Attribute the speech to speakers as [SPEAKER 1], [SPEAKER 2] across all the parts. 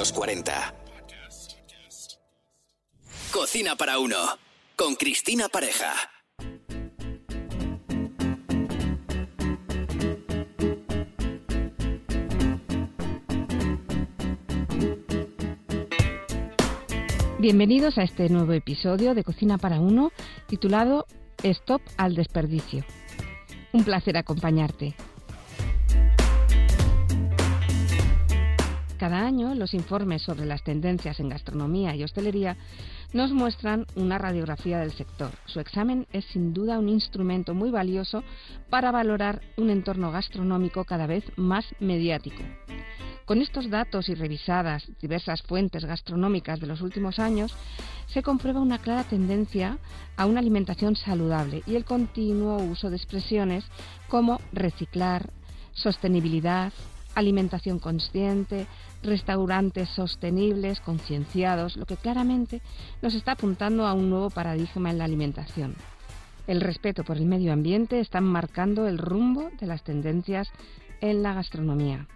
[SPEAKER 1] los 40. Cocina para uno, con Cristina Pareja.
[SPEAKER 2] Bienvenidos a este nuevo episodio de Cocina para Uno titulado Stop al desperdicio. Un placer acompañarte. Cada año los informes sobre las tendencias en gastronomía y hostelería nos muestran una radiografía del sector. Su examen es sin duda un instrumento muy valioso para valorar un entorno gastronómico cada vez más mediático. Con estos datos y revisadas diversas fuentes gastronómicas de los últimos años, se comprueba una clara tendencia a una alimentación saludable y el continuo uso de expresiones como reciclar, sostenibilidad, alimentación consciente, restaurantes sostenibles, concienciados, lo que claramente nos está apuntando a un nuevo paradigma en la alimentación. El respeto por el medio ambiente está marcando el rumbo de las tendencias en la gastronomía.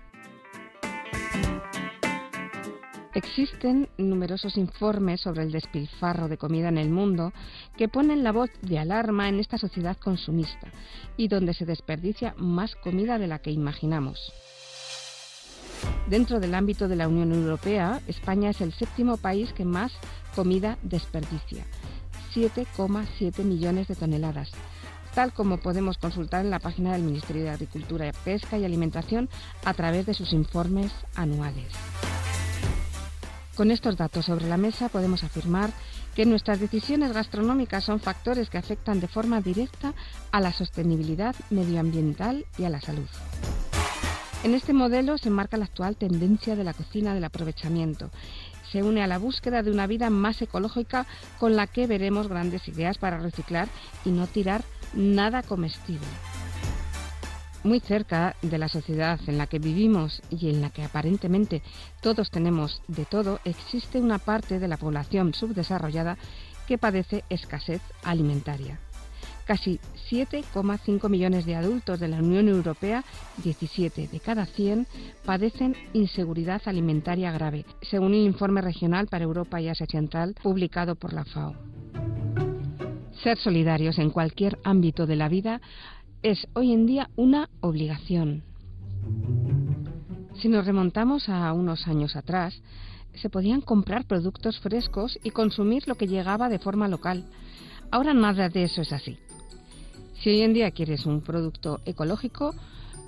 [SPEAKER 2] Existen numerosos informes sobre el despilfarro de comida en el mundo que ponen la voz de alarma en esta sociedad consumista y donde se desperdicia más comida de la que imaginamos. Dentro del ámbito de la Unión Europea, España es el séptimo país que más comida desperdicia, 7,7 millones de toneladas, tal como podemos consultar en la página del Ministerio de Agricultura, Pesca y Alimentación a través de sus informes anuales. Con estos datos sobre la mesa podemos afirmar que nuestras decisiones gastronómicas son factores que afectan de forma directa a la sostenibilidad medioambiental y a la salud. En este modelo se marca la actual tendencia de la cocina del aprovechamiento. Se une a la búsqueda de una vida más ecológica con la que veremos grandes ideas para reciclar y no tirar nada comestible muy cerca de la sociedad en la que vivimos y en la que aparentemente todos tenemos de todo, existe una parte de la población subdesarrollada que padece escasez alimentaria. Casi 7,5 millones de adultos de la Unión Europea, 17 de cada 100, padecen inseguridad alimentaria grave, según el informe regional para Europa y Asia Central publicado por la FAO. Ser solidarios en cualquier ámbito de la vida es hoy en día una obligación. Si nos remontamos a unos años atrás, se podían comprar productos frescos y consumir lo que llegaba de forma local. Ahora nada de eso es así. Si hoy en día quieres un producto ecológico,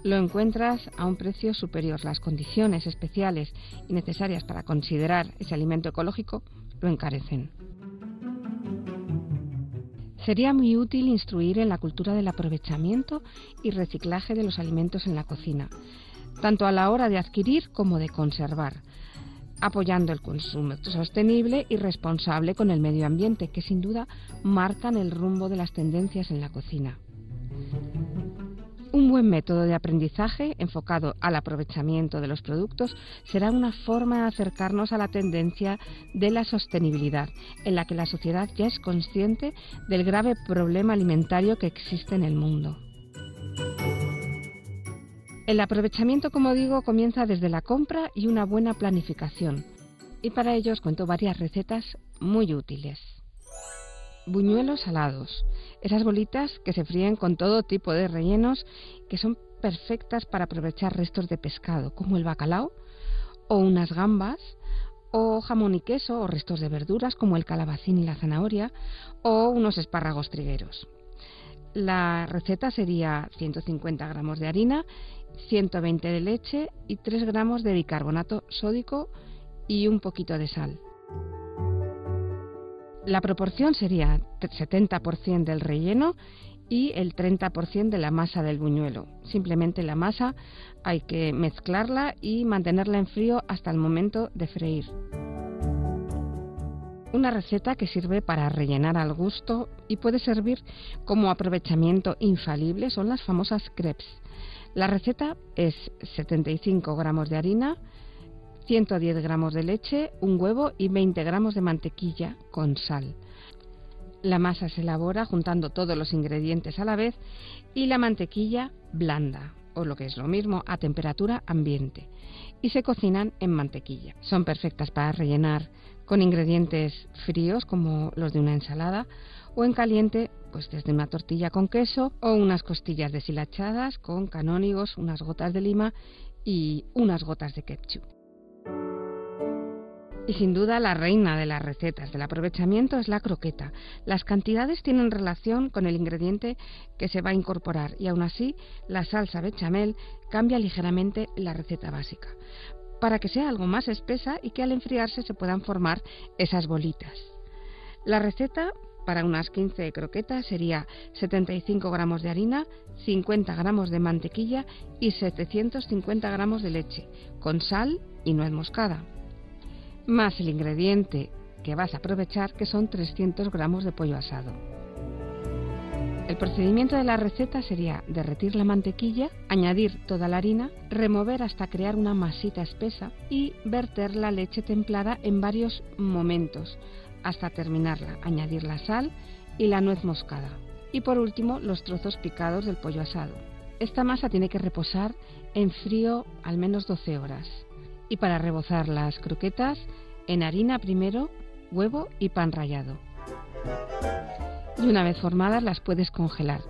[SPEAKER 2] lo encuentras a un precio superior. Las condiciones especiales y necesarias para considerar ese alimento ecológico lo encarecen. Sería muy útil instruir en la cultura del aprovechamiento y reciclaje de los alimentos en la cocina, tanto a la hora de adquirir como de conservar, apoyando el consumo sostenible y responsable con el medio ambiente, que sin duda marcan el rumbo de las tendencias en la cocina. Un buen método de aprendizaje enfocado al aprovechamiento de los productos será una forma de acercarnos a la tendencia de la sostenibilidad, en la que la sociedad ya es consciente del grave problema alimentario que existe en el mundo. El aprovechamiento, como digo, comienza desde la compra y una buena planificación. Y para ello os cuento varias recetas muy útiles. Buñuelos salados esas bolitas que se fríen con todo tipo de rellenos que son perfectas para aprovechar restos de pescado, como el bacalao, o unas gambas, o jamón y queso, o restos de verduras, como el calabacín y la zanahoria, o unos espárragos trigueros. La receta sería 150 gramos de harina, 120 de leche y 3 gramos de bicarbonato sódico y un poquito de sal. La proporción sería 70% del relleno y el 30% de la masa del buñuelo. Simplemente la masa hay que mezclarla y mantenerla en frío hasta el momento de freír. Una receta que sirve para rellenar al gusto y puede servir como aprovechamiento infalible son las famosas crepes. La receta es 75 gramos de harina, 110 gramos de leche, un huevo y 20 gramos de mantequilla con sal. La masa se elabora juntando todos los ingredientes a la vez y la mantequilla blanda. o lo que es lo mismo, a temperatura ambiente y se cocinan en mantequilla. Son perfectas para rellenar con ingredientes fríos como los de una ensalada o en caliente pues desde una tortilla con queso o unas costillas deshilachadas con canónigos, unas gotas de lima y unas gotas de ketchup. Y sin duda la reina de las recetas del aprovechamiento es la croqueta. Las cantidades tienen relación con el ingrediente que se va a incorporar y aún así la salsa bechamel cambia ligeramente la receta básica para que sea algo más espesa y que al enfriarse se puedan formar esas bolitas. La receta para unas 15 croquetas sería 75 gramos de harina, 50 gramos de mantequilla y 750 gramos de leche, con sal y nuez moscada más el ingrediente que vas a aprovechar, que son 300 gramos de pollo asado. El procedimiento de la receta sería derretir la mantequilla, añadir toda la harina, remover hasta crear una masita espesa y verter la leche templada en varios momentos hasta terminarla, añadir la sal y la nuez moscada. Y por último, los trozos picados del pollo asado. Esta masa tiene que reposar en frío al menos 12 horas y para rebozar las croquetas en harina primero, huevo y pan rallado. Y una vez formadas las puedes congelar.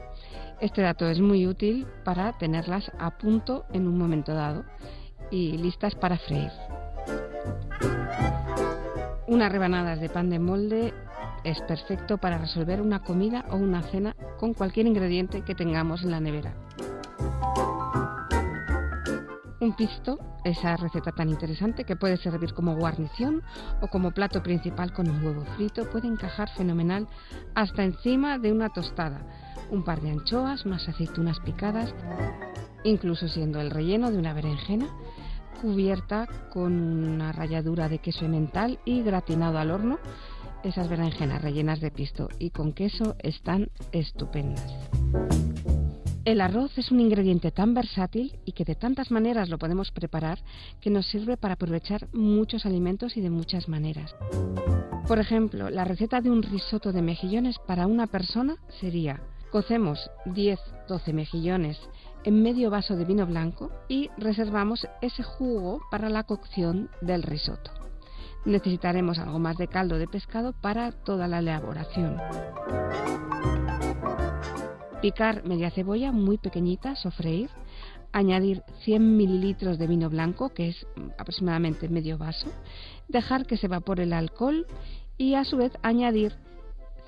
[SPEAKER 2] Este dato es muy útil para tenerlas a punto en un momento dado y listas para freír. Unas rebanadas de pan de molde es perfecto para resolver una comida o una cena con cualquier ingrediente que tengamos en la nevera. Un pisto, esa receta tan interesante que puede servir como guarnición o como plato principal con un huevo frito, puede encajar fenomenal hasta encima de una tostada, un par de anchoas, unas aceitunas picadas, incluso siendo el relleno de una berenjena cubierta con una ralladura de queso emmental y gratinado al horno. Esas berenjenas rellenas de pisto y con queso están estupendas. El arroz es un ingrediente tan versátil y que de tantas maneras lo podemos preparar que nos sirve para aprovechar muchos alimentos y de muchas maneras. Por ejemplo, la receta de un risotto de mejillones para una persona sería cocemos 10-12 mejillones en medio vaso de vino blanco y reservamos ese jugo para la cocción del risotto. Necesitaremos algo más de caldo de pescado para toda la elaboración. Picar media cebolla muy pequeñita, sofreír, añadir 100 mililitros de vino blanco, que es aproximadamente medio vaso, dejar que se evapore el alcohol y a su vez añadir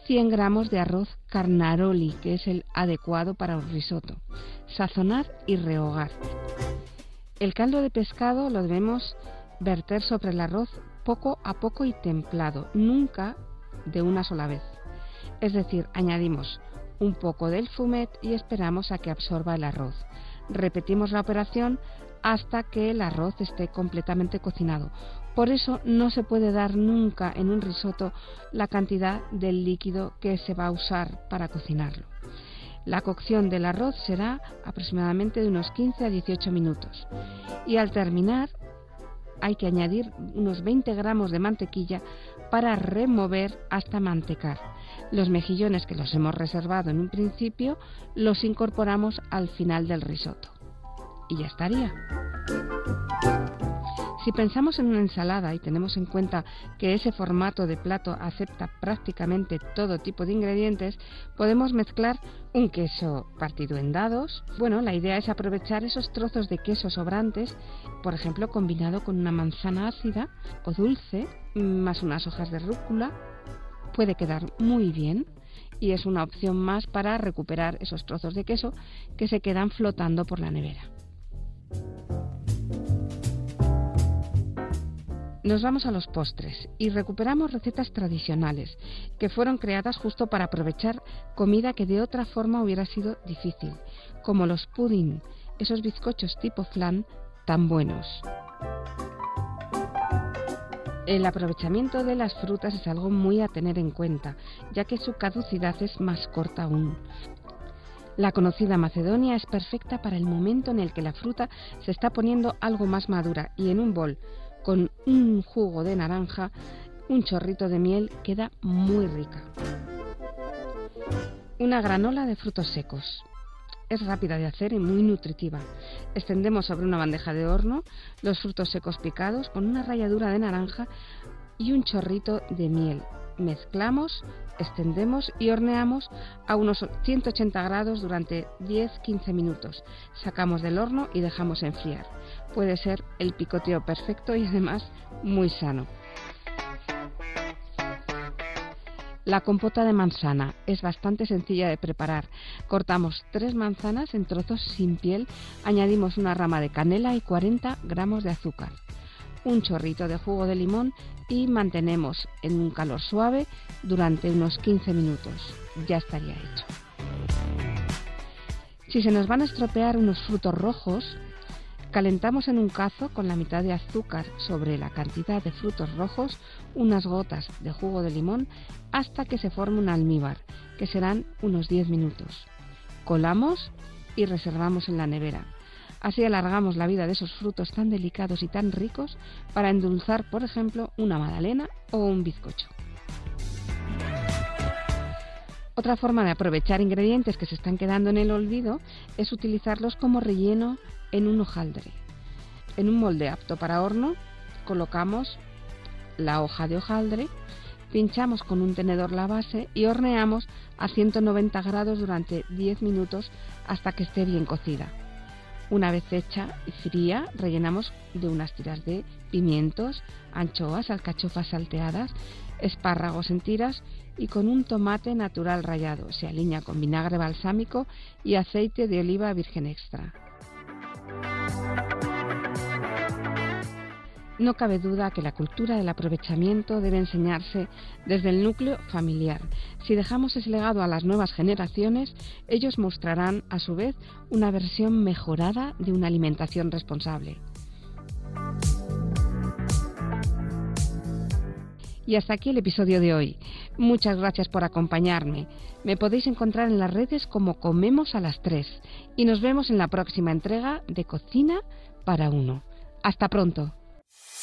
[SPEAKER 2] 100 gramos de arroz carnaroli, que es el adecuado para un risotto. Sazonar y rehogar. El caldo de pescado lo debemos verter sobre el arroz poco a poco y templado, nunca de una sola vez. Es decir, añadimos un poco del fumet y esperamos a que absorba el arroz. Repetimos la operación hasta que el arroz esté completamente cocinado. Por eso no se puede dar nunca en un risotto la cantidad del líquido que se va a usar para cocinarlo. La cocción del arroz será aproximadamente de unos 15 a 18 minutos. Y al terminar hay que añadir unos 20 gramos de mantequilla para remover hasta mantecar. Los mejillones que los hemos reservado en un principio los incorporamos al final del risotto. Y ya estaría. Si pensamos en una ensalada y tenemos en cuenta que ese formato de plato acepta prácticamente todo tipo de ingredientes, podemos mezclar un queso partido en dados. Bueno, la idea es aprovechar esos trozos de queso sobrantes, por ejemplo, combinado con una manzana ácida o dulce, más unas hojas de rúcula puede quedar muy bien y es una opción más para recuperar esos trozos de queso que se quedan flotando por la nevera. Nos vamos a los postres y recuperamos recetas tradicionales que fueron creadas justo para aprovechar comida que de otra forma hubiera sido difícil, como los pudding, esos bizcochos tipo flan tan buenos. El aprovechamiento de las frutas es algo muy a tener en cuenta, ya que su caducidad es más corta aún. La conocida Macedonia es perfecta para el momento en el que la fruta se está poniendo algo más madura y en un bol con un jugo de naranja, un chorrito de miel queda muy rica. Una granola de frutos secos. Es rápida de hacer y muy nutritiva. Extendemos sobre una bandeja de horno los frutos secos picados con una ralladura de naranja y un chorrito de miel. Mezclamos, extendemos y horneamos a unos 180 grados durante 10-15 minutos. Sacamos del horno y dejamos enfriar. Puede ser el picoteo perfecto y además muy sano. La compota de manzana es bastante sencilla de preparar. Cortamos tres manzanas en trozos sin piel, añadimos una rama de canela y 40 gramos de azúcar, un chorrito de jugo de limón y mantenemos en un calor suave durante unos 15 minutos. Ya estaría hecho. Si se nos van a estropear unos frutos rojos, Calentamos en un cazo con la mitad de azúcar sobre la cantidad de frutos rojos unas gotas de jugo de limón hasta que se forme un almíbar, que serán unos 10 minutos. Colamos y reservamos en la nevera. Así alargamos la vida de esos frutos tan delicados y tan ricos para endulzar, por ejemplo, una magdalena o un bizcocho. Otra forma de aprovechar ingredientes que se están quedando en el olvido es utilizarlos como relleno en un hojaldre. En un molde apto para horno colocamos la hoja de hojaldre, pinchamos con un tenedor la base y horneamos a 190 grados durante 10 minutos hasta que esté bien cocida. Una vez hecha y fría, rellenamos de unas tiras de pimientos, anchoas, alcachofas salteadas, espárragos en tiras y con un tomate natural rallado. Se alinea con vinagre balsámico y aceite de oliva virgen extra. No cabe duda que la cultura del aprovechamiento debe enseñarse desde el núcleo familiar. Si dejamos ese legado a las nuevas generaciones, ellos mostrarán a su vez una versión mejorada de una alimentación responsable. Y hasta aquí el episodio de hoy. Muchas gracias por acompañarme. Me podéis encontrar en las redes como Comemos a las 3 y nos vemos en la próxima entrega de Cocina para Uno. Hasta pronto.